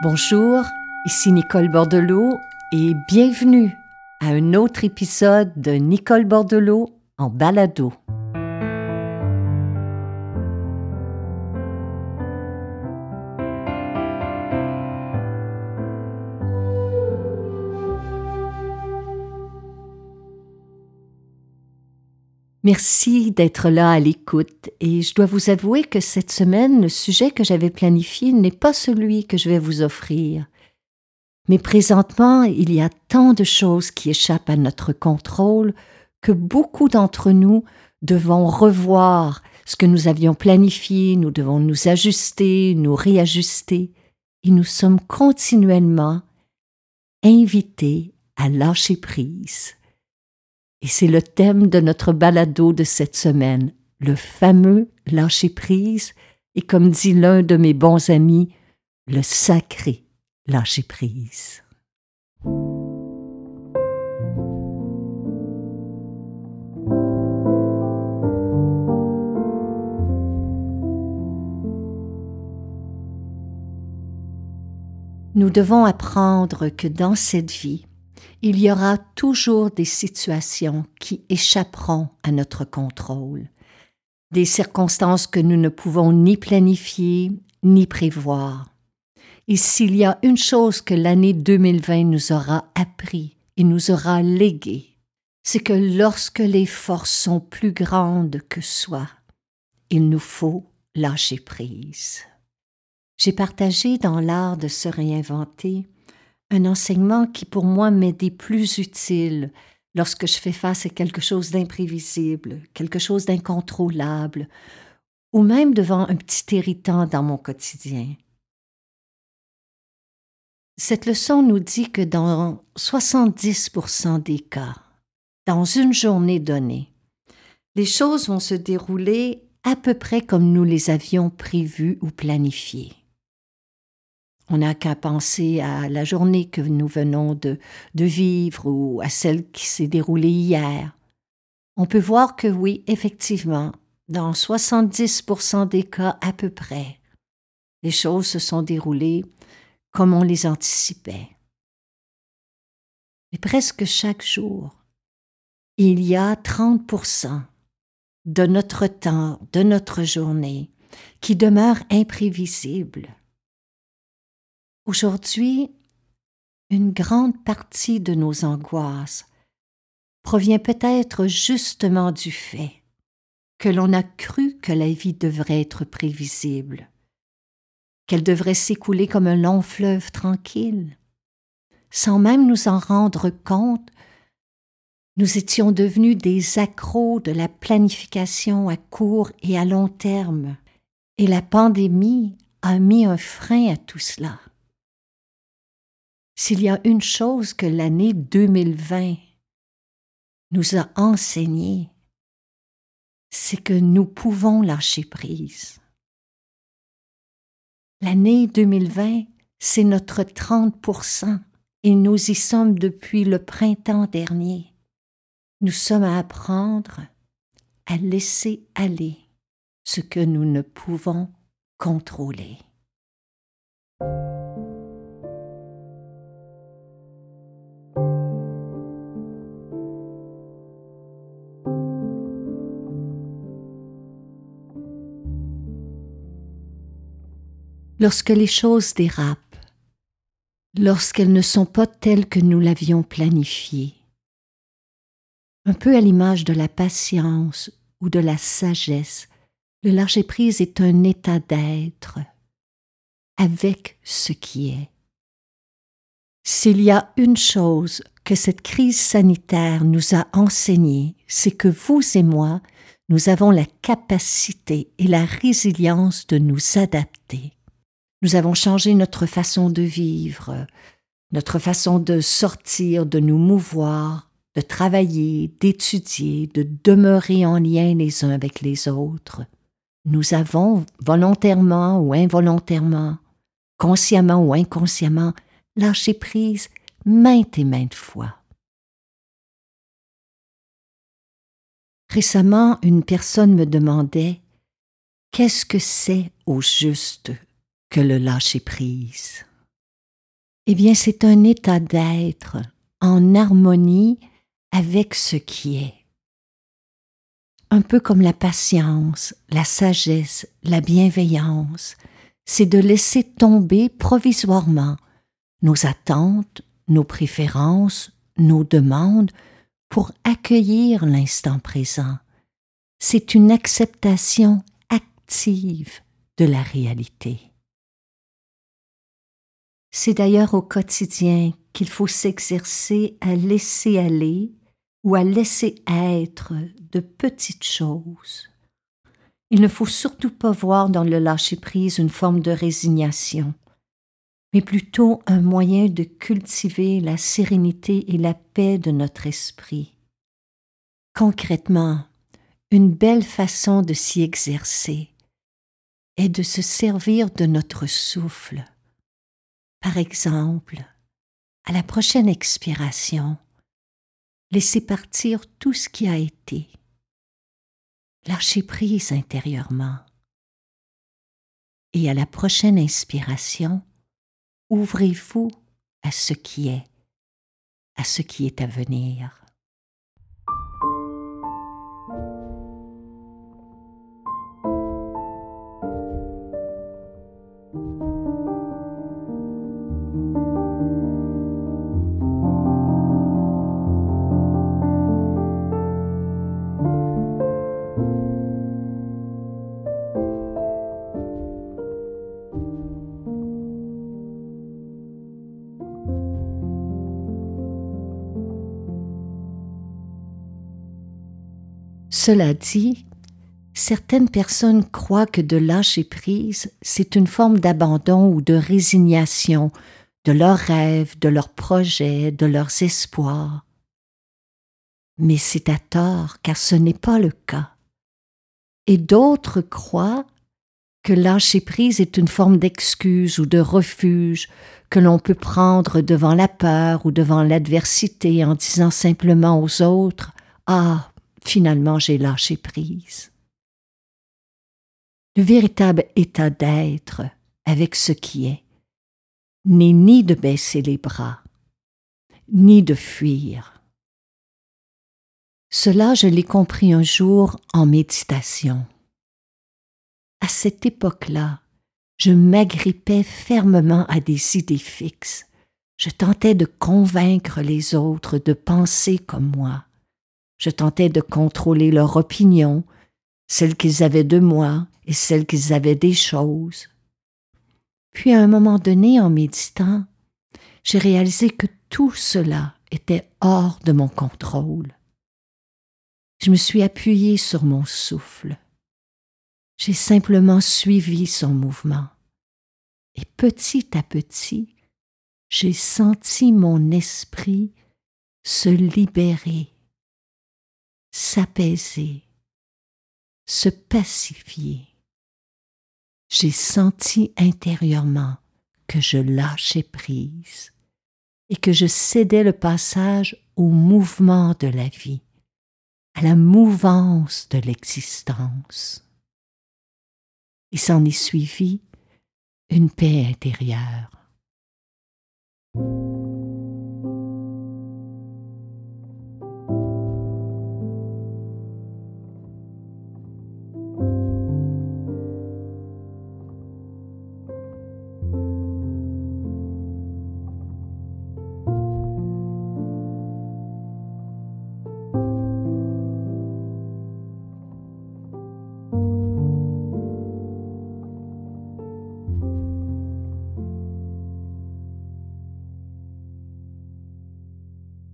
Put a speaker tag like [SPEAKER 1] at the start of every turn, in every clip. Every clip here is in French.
[SPEAKER 1] Bonjour, ici Nicole Bordelot et bienvenue à un autre épisode de Nicole Bordelot en balado. Merci d'être là à l'écoute et je dois vous avouer que cette semaine, le sujet que j'avais planifié n'est pas celui que je vais vous offrir. Mais présentement, il y a tant de choses qui échappent à notre contrôle que beaucoup d'entre nous devons revoir ce que nous avions planifié, nous devons nous ajuster, nous réajuster, et nous sommes continuellement invités à lâcher prise. Et c'est le thème de notre balado de cette semaine, le fameux lâcher-prise, et comme dit l'un de mes bons amis, le sacré lâcher-prise. Nous devons apprendre que dans cette vie, il y aura toujours des situations qui échapperont à notre contrôle, des circonstances que nous ne pouvons ni planifier ni prévoir. Et s'il y a une chose que l'année 2020 nous aura appris et nous aura légué, c'est que lorsque les forces sont plus grandes que soi, il nous faut lâcher prise. J'ai partagé dans l'art de se réinventer un enseignement qui pour moi m'est des plus utiles lorsque je fais face à quelque chose d'imprévisible, quelque chose d'incontrôlable, ou même devant un petit irritant dans mon quotidien. Cette leçon nous dit que dans 70% des cas, dans une journée donnée, les choses vont se dérouler à peu près comme nous les avions prévues ou planifiées. On n'a qu'à penser à la journée que nous venons de, de vivre ou à celle qui s'est déroulée hier. On peut voir que oui, effectivement, dans 70% des cas à peu près, les choses se sont déroulées comme on les anticipait. Mais presque chaque jour, il y a 30% de notre temps, de notre journée, qui demeure imprévisible Aujourd'hui, une grande partie de nos angoisses provient peut-être justement du fait que l'on a cru que la vie devrait être prévisible, qu'elle devrait s'écouler comme un long fleuve tranquille. Sans même nous en rendre compte, nous étions devenus des accros de la planification à court et à long terme, et la pandémie a mis un frein à tout cela. S'il y a une chose que l'année 2020 nous a enseigné, c'est que nous pouvons lâcher prise. L'année 2020, c'est notre 30% et nous y sommes depuis le printemps dernier. Nous sommes à apprendre à laisser aller ce que nous ne pouvons contrôler. Lorsque les choses dérapent, lorsqu'elles ne sont pas telles que nous l'avions planifiées. Un peu à l'image de la patience ou de la sagesse, le lâcher-prise est un état d'être avec ce qui est. S'il y a une chose que cette crise sanitaire nous a enseignée, c'est que vous et moi, nous avons la capacité et la résilience de nous adapter. Nous avons changé notre façon de vivre, notre façon de sortir, de nous mouvoir, de travailler, d'étudier, de demeurer en lien les uns avec les autres. Nous avons, volontairement ou involontairement, consciemment ou inconsciemment, lâché prise maintes et maintes fois. Récemment, une personne me demandait Qu'est-ce que c'est au juste que le lâcher-prise. Eh bien, c'est un état d'être en harmonie avec ce qui est. Un peu comme la patience, la sagesse, la bienveillance, c'est de laisser tomber provisoirement nos attentes, nos préférences, nos demandes pour accueillir l'instant présent. C'est une acceptation active de la réalité. C'est d'ailleurs au quotidien qu'il faut s'exercer à laisser aller ou à laisser être de petites choses. Il ne faut surtout pas voir dans le lâcher-prise une forme de résignation, mais plutôt un moyen de cultiver la sérénité et la paix de notre esprit. Concrètement, une belle façon de s'y exercer est de se servir de notre souffle. Par exemple, à la prochaine expiration, laissez partir tout ce qui a été. Lâchez prise intérieurement. Et à la prochaine inspiration, ouvrez-vous à ce qui est, à ce qui est à venir. Cela dit, certaines personnes croient que de lâcher prise, c'est une forme d'abandon ou de résignation de leurs rêves, de leurs projets, de leurs espoirs. Mais c'est à tort, car ce n'est pas le cas. Et d'autres croient que lâcher prise est une forme d'excuse ou de refuge que l'on peut prendre devant la peur ou devant l'adversité en disant simplement aux autres Ah, finalement j'ai lâché prise. Le véritable état d'être avec ce qui est n'est ni de baisser les bras, ni de fuir. Cela, je l'ai compris un jour en méditation. À cette époque-là, je m'agrippais fermement à des idées fixes. Je tentais de convaincre les autres de penser comme moi. Je tentais de contrôler leur opinion, celle qu'ils avaient de moi et celle qu'ils avaient des choses. Puis à un moment donné, en méditant, j'ai réalisé que tout cela était hors de mon contrôle. Je me suis appuyé sur mon souffle. J'ai simplement suivi son mouvement. Et petit à petit, j'ai senti mon esprit se libérer s'apaiser, se pacifier. J'ai senti intérieurement que je lâchais prise et que je cédais le passage au mouvement de la vie, à la mouvance de l'existence. Il s'en est suivi une paix intérieure.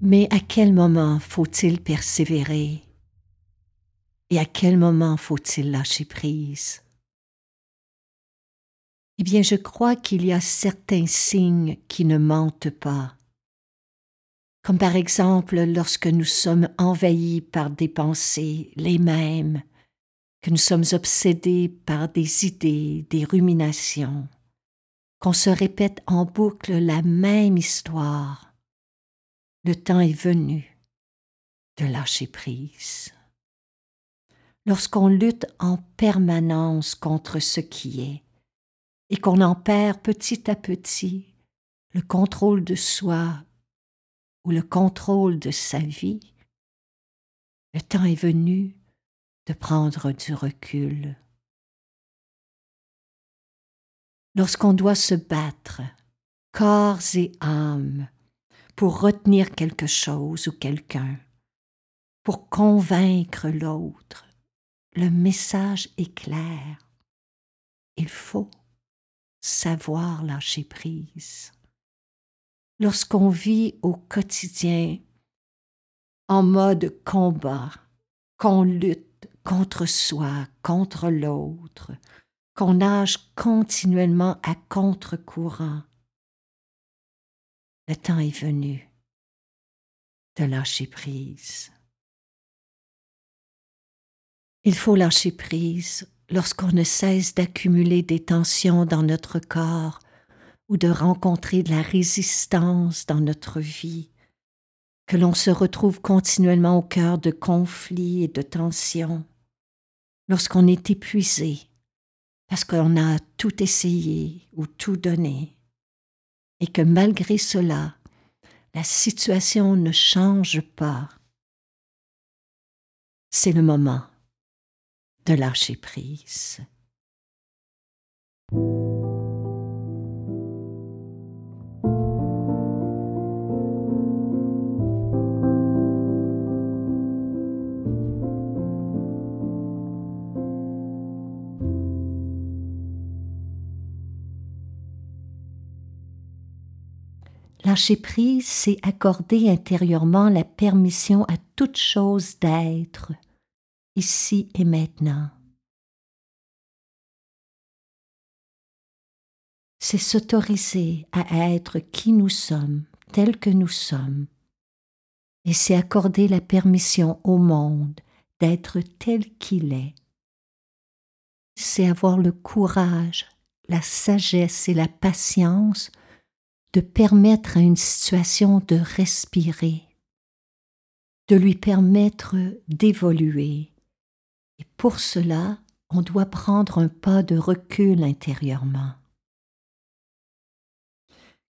[SPEAKER 1] Mais à quel moment faut-il persévérer? Et à quel moment faut-il lâcher prise? Eh bien, je crois qu'il y a certains signes qui ne mentent pas. Comme par exemple lorsque nous sommes envahis par des pensées les mêmes, que nous sommes obsédés par des idées, des ruminations, qu'on se répète en boucle la même histoire le temps est venu de lâcher prise. Lorsqu'on lutte en permanence contre ce qui est, et qu'on en perd petit à petit le contrôle de soi ou le contrôle de sa vie, le temps est venu de prendre du recul. Lorsqu'on doit se battre, corps et âme, pour retenir quelque chose ou quelqu'un, pour convaincre l'autre, le message est clair. Il faut savoir lâcher prise. Lorsqu'on vit au quotidien en mode combat, qu'on lutte contre soi, contre l'autre, qu'on nage continuellement à contre-courant, le temps est venu de lâcher prise. Il faut lâcher prise lorsqu'on ne cesse d'accumuler des tensions dans notre corps ou de rencontrer de la résistance dans notre vie, que l'on se retrouve continuellement au cœur de conflits et de tensions, lorsqu'on est épuisé, parce qu'on a tout essayé ou tout donné, et que malgré cela, la situation ne change pas, c'est le moment de lâcher prise. Lâcher prise, c'est accorder intérieurement la permission à toute chose d'être, ici et maintenant. C'est s'autoriser à être qui nous sommes, tel que nous sommes, et c'est accorder la permission au monde d'être tel qu'il est. C'est avoir le courage, la sagesse et la patience de permettre à une situation de respirer, de lui permettre d'évoluer, et pour cela, on doit prendre un pas de recul intérieurement.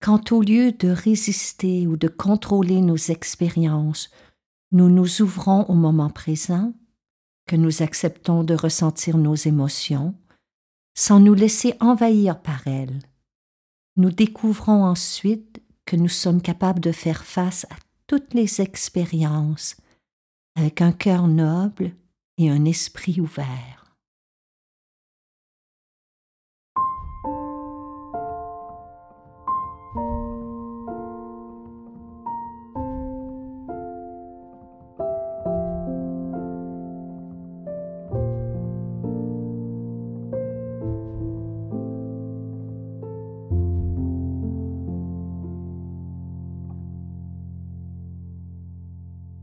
[SPEAKER 1] Quand au lieu de résister ou de contrôler nos expériences, nous nous ouvrons au moment présent, que nous acceptons de ressentir nos émotions, sans nous laisser envahir par elles, nous découvrons ensuite que nous sommes capables de faire face à toutes les expériences avec un cœur noble et un esprit ouvert.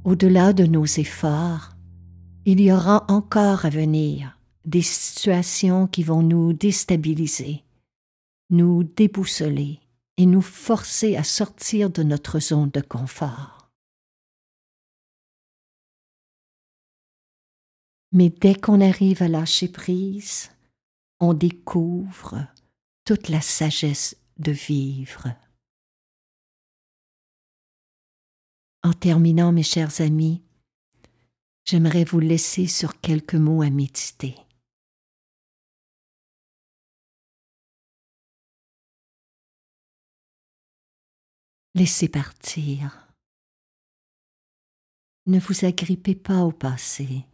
[SPEAKER 1] Au-delà de nos efforts, il y aura encore à venir des situations qui vont nous déstabiliser, nous déboussoler et nous forcer à sortir de notre zone de confort. Mais dès qu'on arrive à lâcher prise, on découvre toute la sagesse de vivre. En terminant, mes chers amis, j'aimerais vous laisser sur quelques mots à méditer. Laissez partir. Ne vous agrippez pas au passé.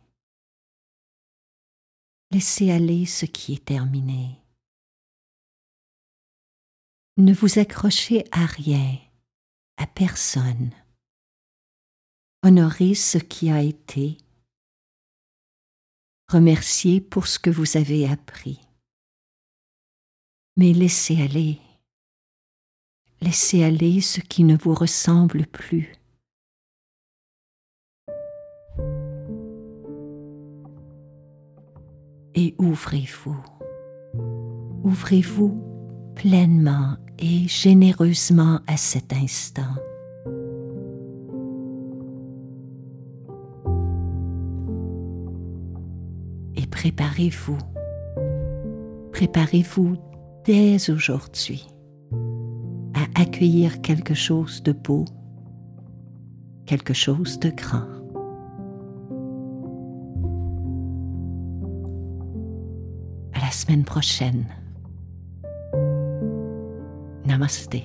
[SPEAKER 1] Laissez aller ce qui est terminé. Ne vous accrochez à rien, à personne. Honorez ce qui a été. Remerciez pour ce que vous avez appris. Mais laissez aller. Laissez aller ce qui ne vous ressemble plus. Et ouvrez-vous. Ouvrez-vous pleinement et généreusement à cet instant. Préparez-vous. Préparez-vous dès aujourd'hui accueillir quelque chose de beau, quelque chose de grand. À la semaine prochaine. Namaste.